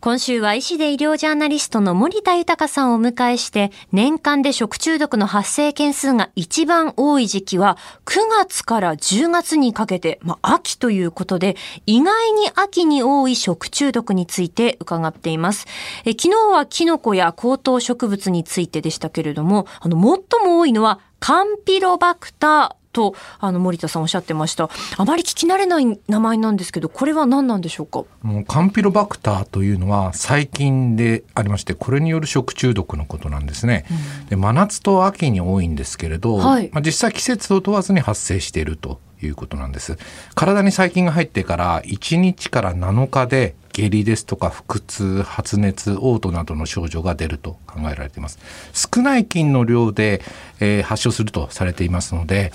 今週は医師で医療ジャーナリストの森田豊さんをお迎えして、年間で食中毒の発生件数が一番多い時期は、9月から10月にかけて、まあ、秋ということで、意外に秋に多い食中毒について伺っています。え昨日はキノコや高等植物についてでしたけれども、あの、最も多いのは、カンピロバクターと、あの、森田さんおっしゃってました。あまり聞き慣れない名前なんですけど、これは何なんでしょうか？もうカンピロバクターというのは細菌でありましてこれによる食中毒のことなんですね、で真夏と秋に多いんですけれど、はい。まあ、実際季節を問わずに発生しているということなんです。体に細菌が入ってから1日から7日で下痢ですとか腹痛発熱嘔吐などの症状が出ると考えられています。少ない菌の量で、えー発症するとされていますので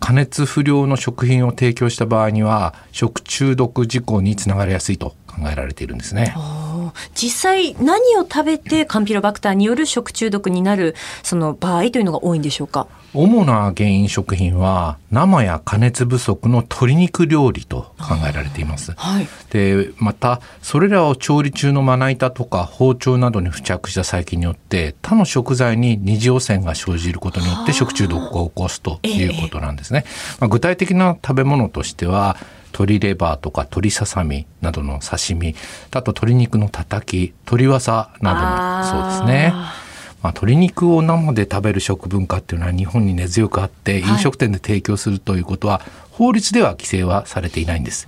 加熱不良の食品を提供した場合には食中毒事故につながりやすいと考えられているんですね。実際何を食べてカンピロバクターによる食中毒になるその場合というのが多いんでしょうか？主な原因食品は生や加熱不足の鶏肉料理と考えられています。はいでまたそれらを調理中のまな板とか包丁などに付着した細菌によって他の食材に二次汚染が生じることによって食中毒を起こすということなんですね。まあ、具体的な食べ物としては鶏レバーとか鶏ささみなどの刺身あと鶏肉のたたき鶏わさなどもそうですね。あまあ、鶏肉を生で食べる食文化っていうのは日本に根強くあってはい飲食店で提供するということは法律では規制はされていないんです。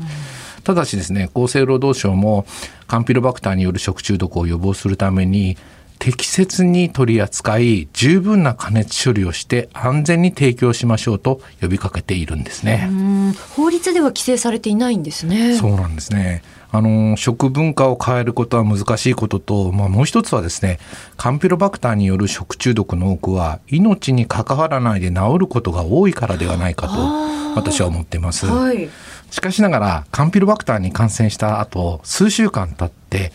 ただしですね厚生労働省もカンピロバクターによる食中毒を予防するために適切に取り扱い十分な加熱処理をして安全に提供しましょうと呼びかけているんですね。うん法律では規制されていないんですねそうなんですね。あの食文化を変えることは難しいことと、まあ、もう一つはですねカンピロバクターによる食中毒の多くは命に関わらないで治ることが多いからではないかと私は思っています。はいしかしながらカンピロバクターに感染した後数週間経って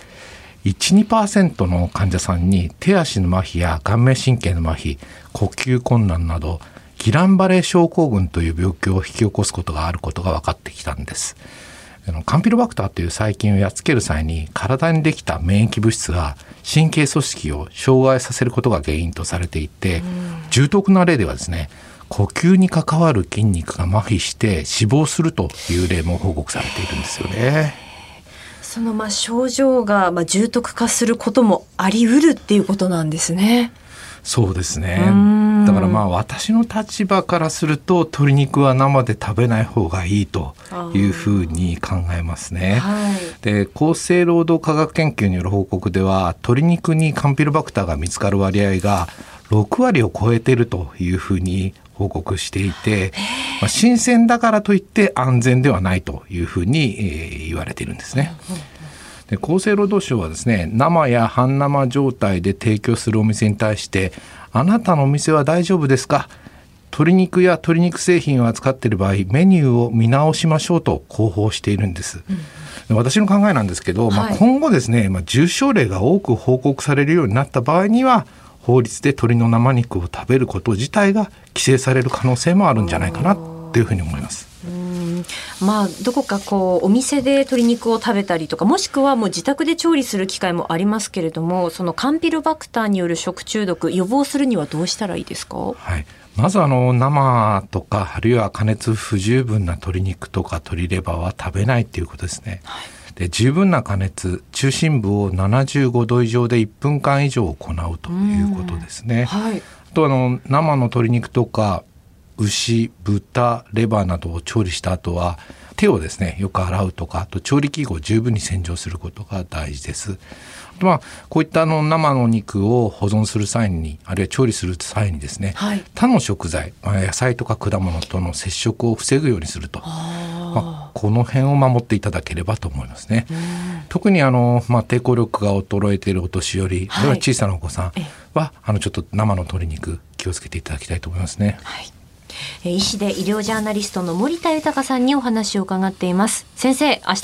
12%の患者さんに手足の麻痺や顔面神経の麻痺呼吸困難などギランバレー症候群という病気を引き起こすことがあることが分かってきたんです。カンピロバクターという細菌をやっつける際に体にできた免疫物質が神経組織を障害させることが原因とされていて、重篤な例ではですね呼吸に関わる筋肉が麻痺して死亡するという例も報告されているんですよね。そのまあ症状がまあ重篤化することもあり得るっていうことなんですねそうですねうん。だからまあ私の立場からすると鶏肉は生で食べない方がいいというふうに考えますね。はいで厚生労働科学研究による報告では鶏肉にカンピロバクターが見つかる割合が6割を超えているというふうに報告していて、まあ、新鮮だからといって安全ではないというふうに、えー言われているんですね。で厚生労働省はですね生や半生状態で提供するお店に対してあなたのお店は大丈夫ですか？鶏肉や鶏肉製品を扱っている場合メニューを見直しましょうと広報しているんです、で私の考えなんですけど、まあ、はい。今後ですね、まあ、重症例が多く報告されるようになった場合には法律で鶏の生肉を食べること自体が規制される可能性もあるんじゃないかなというふうに思います。うんまあどこかこうお店で鶏肉を食べたりとかもしくはもう自宅で調理する機会もありますけれどもそのカンピロバクターによる食中毒予防するにはどうしたらいいですか？はい、まずあの生とかあるいは加熱不十分な鶏肉とか鶏レバーは食べないっていうことですね。で十分な加熱中心部を75度以上で1分間以上行うということですね。はいあとあの生の鶏肉とか牛豚レバーなどを調理した後は手をですねよく洗うとかあと調理器具を十分に洗浄することが大事です。あとまあこういったあの生の肉を保存する際にあるいは調理する際にですね、はい他の食材まあ野菜とか果物との接触を防ぐようにすると。まあ、この辺を守っていただければと思いますね。特にあの、まあ、抵抗力が衰えているお年寄り、あるいは小さなお子さんええ。は、あのちょっと生の鶏肉気をつけていただきたいと思いますね。はい。えー医師で医療ジャーナリストの森田豊さんにお話を伺っています。先生明日も